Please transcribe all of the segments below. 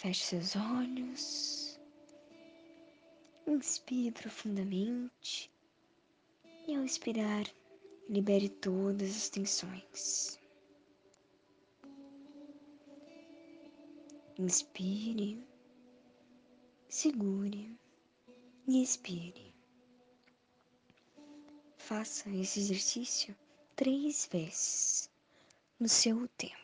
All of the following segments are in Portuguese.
Feche seus olhos. Inspire profundamente e ao expirar, libere todas as tensões. Inspire, segure e expire. Faça esse exercício três vezes no seu tempo.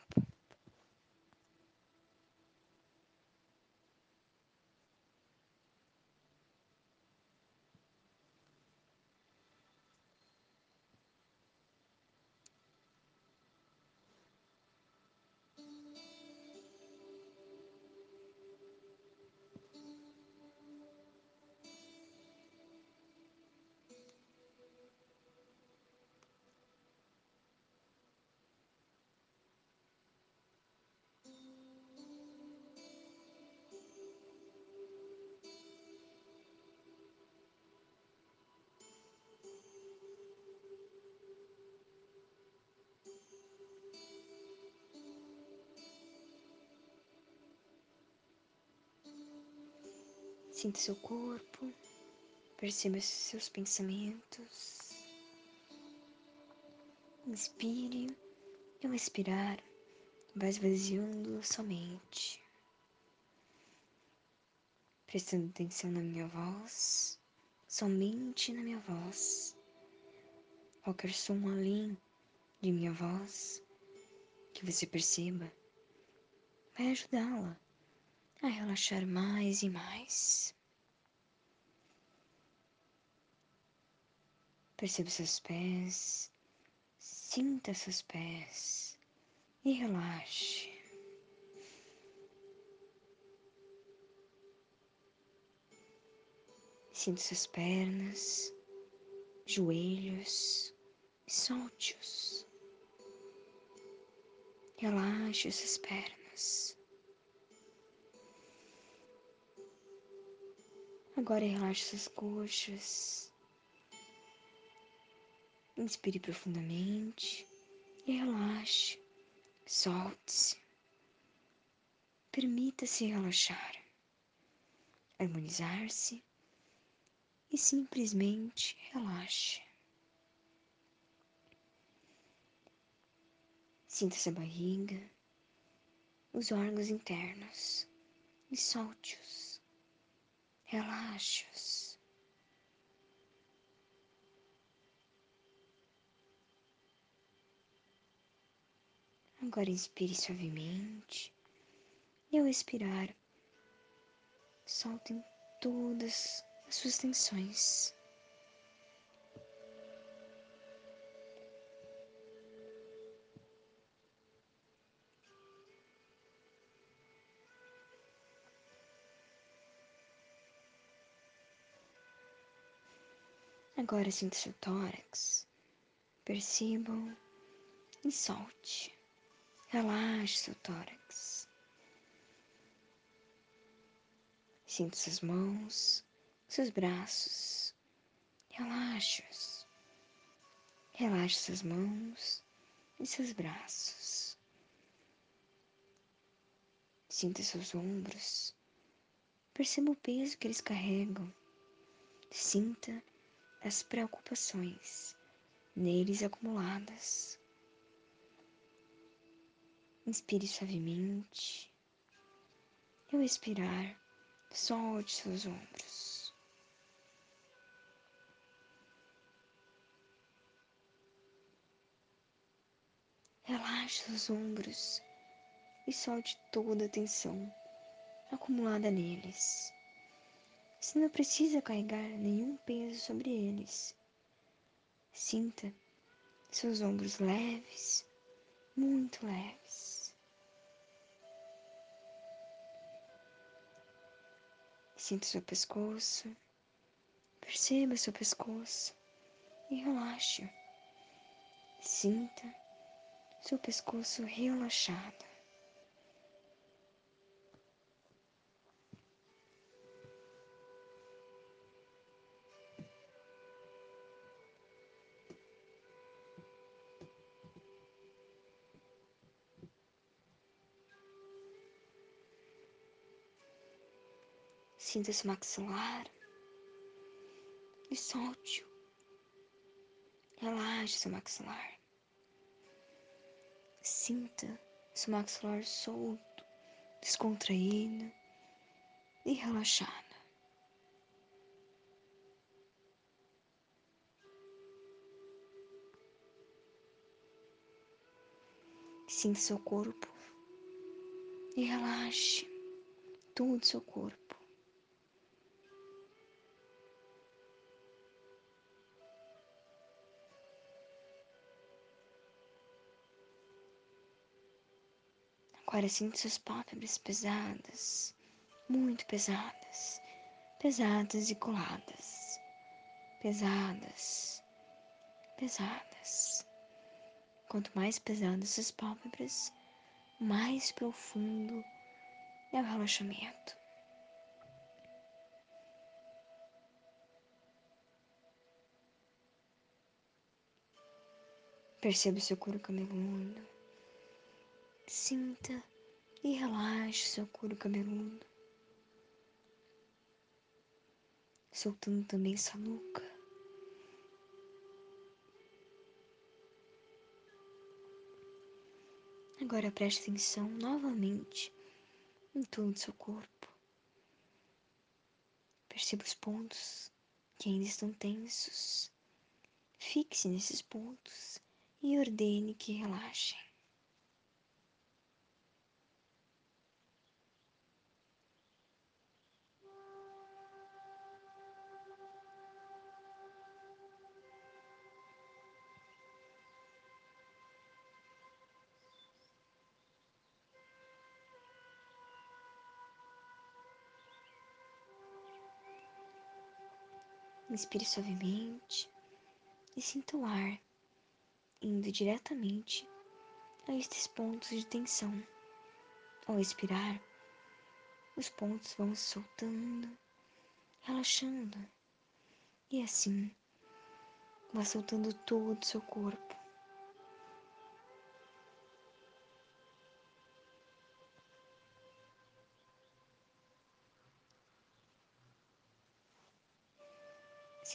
Sinta seu corpo, perceba seus pensamentos. Inspire e ao expirar, vai esvaziando sua mente, prestando atenção na minha voz, somente na minha voz. Qualquer som além de minha voz que você perceba vai ajudá-la a relaxar mais e mais. Perceba seus pés, sinta seus pés e relaxe. Sinta suas pernas, joelhos solte-os. Relaxe suas pernas. Agora relaxe suas coxas. Inspire profundamente e relaxe. Solte-se. Permita-se relaxar, harmonizar-se e simplesmente relaxe. Sinta essa barriga, os órgãos internos e solte-os. Relaxe-os. Agora inspire suavemente e ao expirar, soltem todas as suas tensões. Agora sinta seu tórax, percebam e solte. Relaxe seu tórax. Sinta suas mãos, seus braços. Relaxe-os. Relaxe suas mãos e seus braços. Sinta seus ombros. Perceba o peso que eles carregam. Sinta as preocupações neles acumuladas. Inspire suavemente e ao expirar, solte seus ombros. Relaxe os ombros e solte toda a tensão acumulada neles. Você não precisa carregar nenhum peso sobre eles. Sinta seus ombros leves, muito leves. Sinta seu pescoço, perceba seu pescoço e relaxe. Sinta seu pescoço relaxado. Sinta seu maxilar e solte-o. Relaxe seu maxilar. Sinta seu maxilar solto, descontraído e relaxado. Sinta seu corpo e relaxe todo seu corpo. Agora suas pálpebras pesadas, muito pesadas, pesadas e coladas, pesadas, pesadas. Quanto mais pesadas suas pálpebras, mais profundo é o relaxamento. Perceba o seu couro cabeludo. Sinta e relaxe seu couro cabeludo. Soltando também sua nuca. Agora preste atenção novamente em todo o seu corpo. Perceba os pontos que ainda estão tensos. Fixe nesses pontos e ordene que relaxem. Inspire suavemente e sinta o ar indo diretamente a estes pontos de tensão. Ao expirar, os pontos vão se soltando, relaxando, e assim vá soltando todo o seu corpo.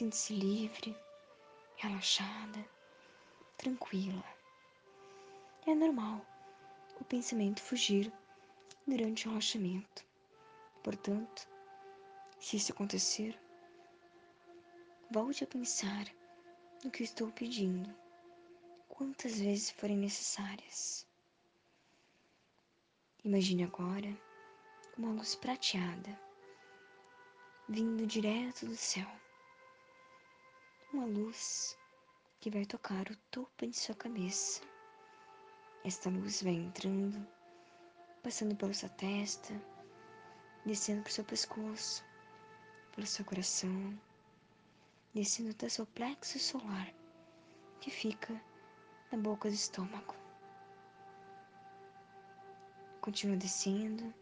Sinta-se livre, relaxada, tranquila. É normal o pensamento fugir durante o relaxamento. Portanto, se isso acontecer, volte a pensar no que estou pedindo, quantas vezes forem necessárias. Imagine agora uma luz prateada vindo direto do céu uma luz que vai tocar o topo de sua cabeça. Esta luz vai entrando, passando pela sua testa, descendo por seu pescoço, pelo seu coração, descendo até seu plexo solar, que fica na boca do estômago. Continua descendo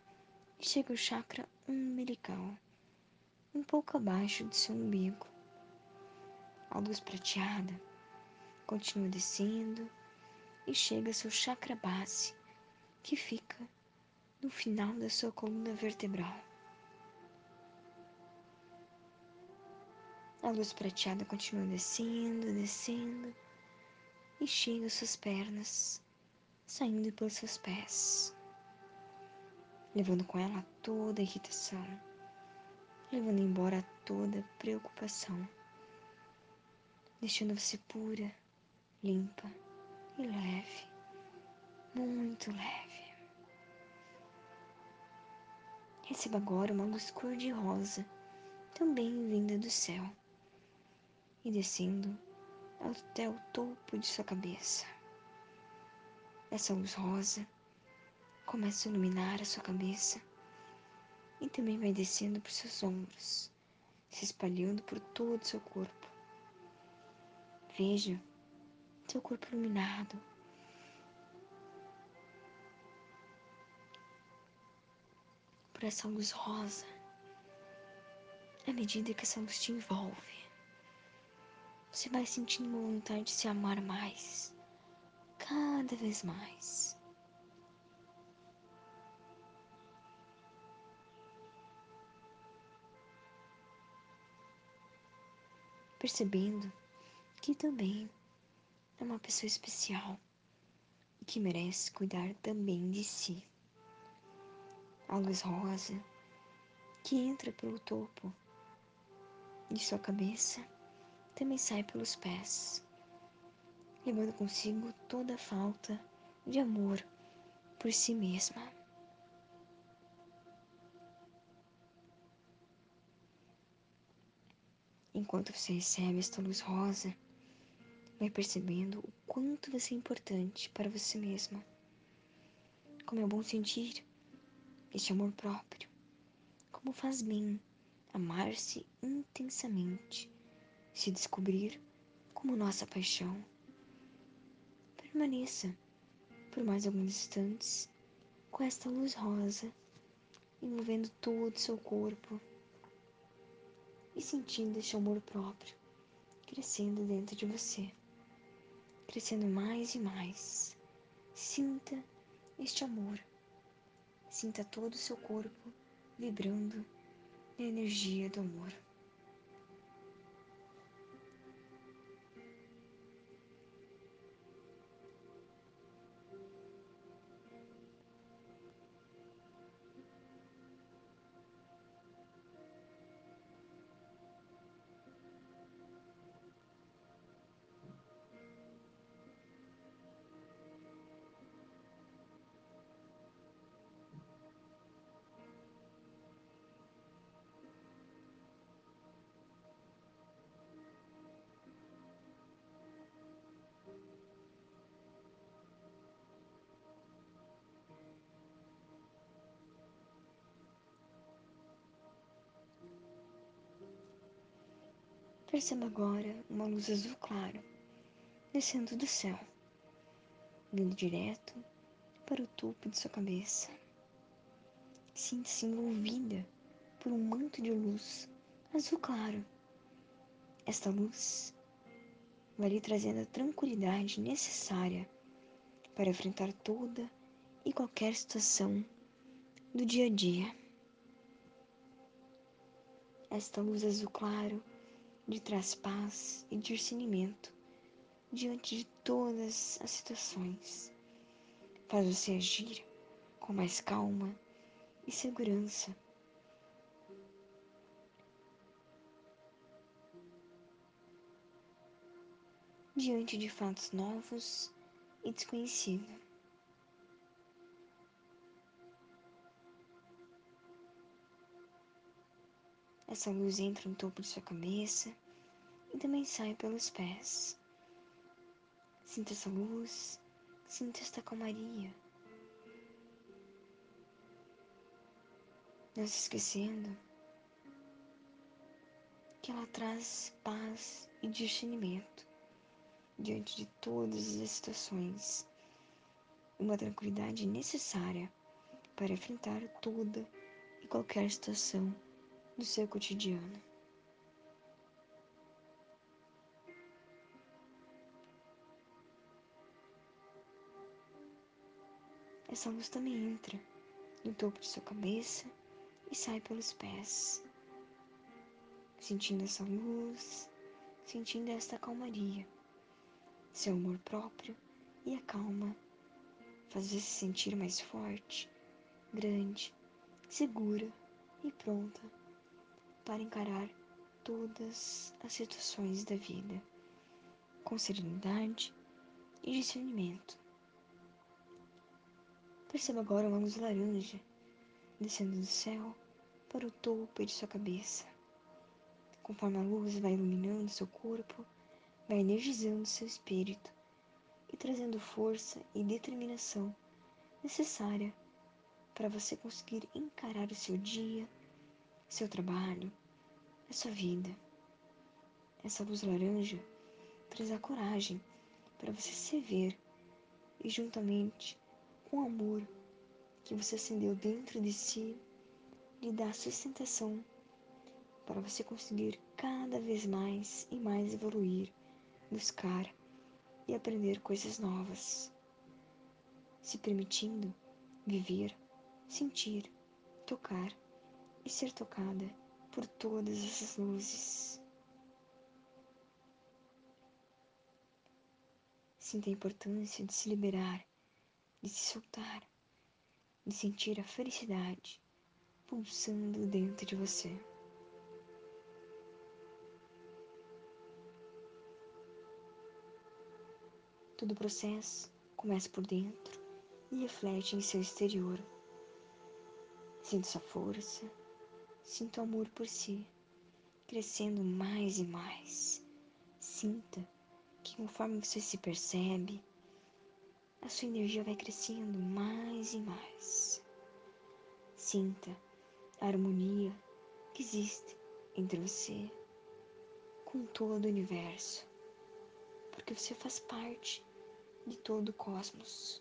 e chega ao chakra umbilical, um pouco abaixo do seu umbigo a luz prateada continua descendo e chega ao seu chakra base, que fica no final da sua coluna vertebral. A luz prateada continua descendo, descendo e chega às suas pernas, saindo pelos seus pés, levando com ela toda a irritação, levando embora toda a preocupação deixando você pura, limpa e leve, muito leve. Receba agora uma luz cor-de-rosa, também vinda do céu, e descendo até o topo de sua cabeça. Essa luz rosa começa a iluminar a sua cabeça e também vai descendo por seus ombros, se espalhando por todo o seu corpo Veja seu corpo iluminado. Por essa luz rosa, à medida que essa luz te envolve, você vai sentindo uma vontade de se amar mais, cada vez mais. Percebendo que também é uma pessoa especial e que merece cuidar também de si. A luz rosa que entra pelo topo de sua cabeça também sai pelos pés, levando consigo toda a falta de amor por si mesma. Enquanto você recebe esta luz rosa, vai percebendo o quanto você é importante para você mesma. Como é bom sentir este amor próprio. Como faz bem amar-se intensamente, se descobrir como nossa paixão. Permaneça por mais alguns instantes com esta luz rosa envolvendo todo o seu corpo e sentindo este amor próprio crescendo dentro de você crescendo mais e mais. Sinta este amor. Sinta todo o seu corpo vibrando na energia do amor. Perceba agora uma luz azul claro descendo do céu, vindo direto para o topo de sua cabeça. Sinta-se envolvida por um manto de luz azul claro. Esta luz vai lhe trazendo a tranquilidade necessária para enfrentar toda e qualquer situação do dia a dia. Esta luz azul claro de traz paz e discernimento diante de todas as situações. Faz você agir com mais calma e segurança. Diante de fatos novos e desconhecidos. Essa luz entra no topo de sua cabeça e também sai pelos pés. Sinta essa luz, sinta esta calmaria. Não se esquecendo que ela traz paz e discernimento diante de todas as situações, uma tranquilidade necessária para enfrentar toda e qualquer situação do seu cotidiano. Essa luz também entra no topo de sua cabeça e sai pelos pés, sentindo essa luz, sentindo esta calmaria, seu amor próprio e a calma faz você se sentir mais forte, grande, segura e pronta para encarar todas as situações da vida com serenidade e discernimento. Perceba agora uma luz laranja descendo do céu para o topo de sua cabeça. Conforme a luz vai iluminando seu corpo, vai energizando seu espírito e trazendo força e determinação necessária para você conseguir encarar o seu dia, seu trabalho, a sua vida. Essa luz laranja traz a coragem para você se ver e juntamente com o amor que você acendeu dentro de si lhe dá sustentação para você conseguir cada vez mais e mais evoluir, buscar e aprender coisas novas, se permitindo viver, sentir, tocar e ser tocada por todas essas luzes. Sinta a importância de se liberar, de se soltar, de sentir a felicidade pulsando dentro de você. Todo o processo começa por dentro e reflete em seu exterior. Sinta sua força, sinta o amor por si, crescendo mais e mais. Sinta que conforme você se percebe, a sua energia vai crescendo mais e mais. Sinta a harmonia que existe entre você com todo o universo, porque você faz parte de todo o cosmos.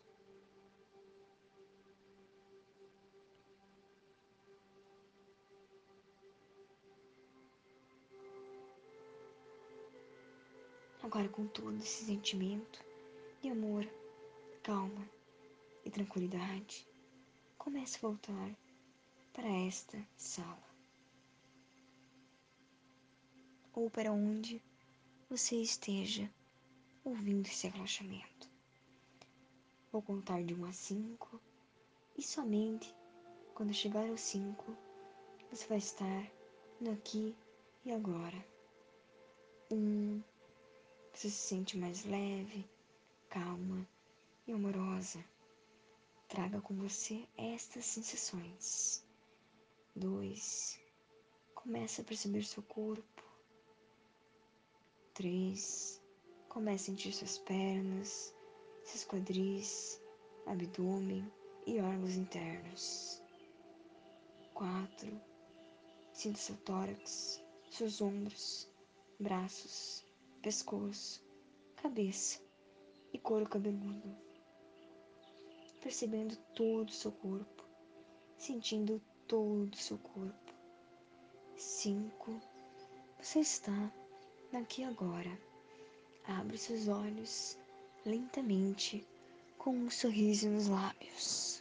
Agora, com todo esse sentimento de amor, calma e tranquilidade, comece a voltar para esta sala ou para onde você esteja ouvindo esse relaxamento. Vou contar de 1 a 5 e somente quando chegar ao 5 você vai estar no aqui e agora. Um, você se sente mais leve, calma e amorosa. Traga com você estas sensações. 2. Comece a perceber seu corpo. 3. Comece a sentir suas pernas, seus quadris, abdômen e órgãos internos. 4. Sinta seu tórax, seus ombros, braços, pescoço, cabeça e couro cabeludo, percebendo todo o seu corpo, sentindo todo o seu corpo. Cinco, você está aqui agora. Abre seus olhos lentamente com um sorriso nos lábios.